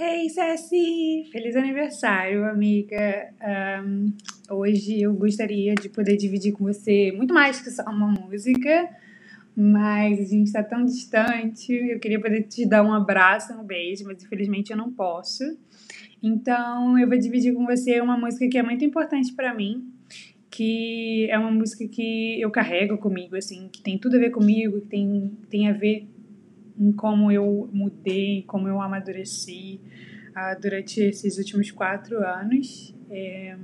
Hey, Ceci! Feliz aniversário, amiga! Um, hoje eu gostaria de poder dividir com você muito mais que só uma música, mas a gente está tão distante. Eu queria poder te dar um abraço, um beijo, mas infelizmente eu não posso. Então eu vou dividir com você uma música que é muito importante para mim, que é uma música que eu carrego comigo, assim, que tem tudo a ver comigo, que tem, tem a ver em como eu mudei, como eu amadureci uh, durante esses últimos quatro anos. É,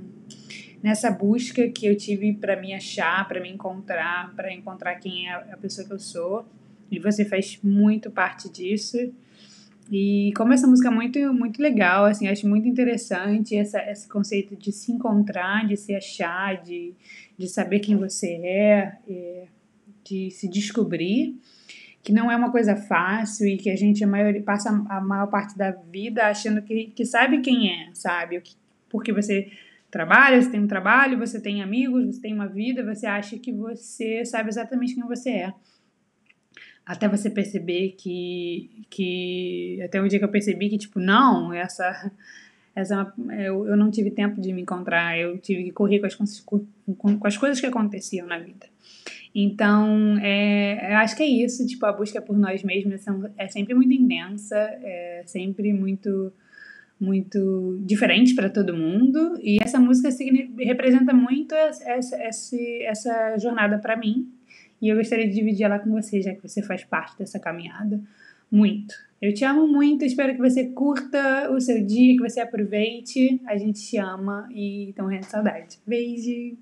nessa busca que eu tive para me achar, para me encontrar, para encontrar quem é a pessoa que eu sou. E você faz muito parte disso. E como essa música é muito, muito legal, assim, acho muito interessante essa, esse conceito de se encontrar, de se achar, de, de saber quem você é, é de se descobrir que não é uma coisa fácil e que a gente a maior, passa a maior parte da vida achando que, que sabe quem é, sabe? Porque você trabalha, você tem um trabalho, você tem amigos, você tem uma vida, você acha que você sabe exatamente quem você é. Até você perceber que, que até o dia que eu percebi que, tipo, não, essa, essa eu, eu não tive tempo de me encontrar, eu tive que correr com as, com, com as coisas que aconteciam na vida. Então, é, eu acho que é isso, tipo, a busca por nós mesmos é sempre muito intensa, é sempre muito muito diferente para todo mundo e essa música representa muito essa, essa, essa jornada para mim e eu gostaria de dividir ela com você, já que você faz parte dessa caminhada. Muito. Eu te amo muito, espero que você curta o seu dia, que você aproveite. A gente te ama e então é saudade. Beijo!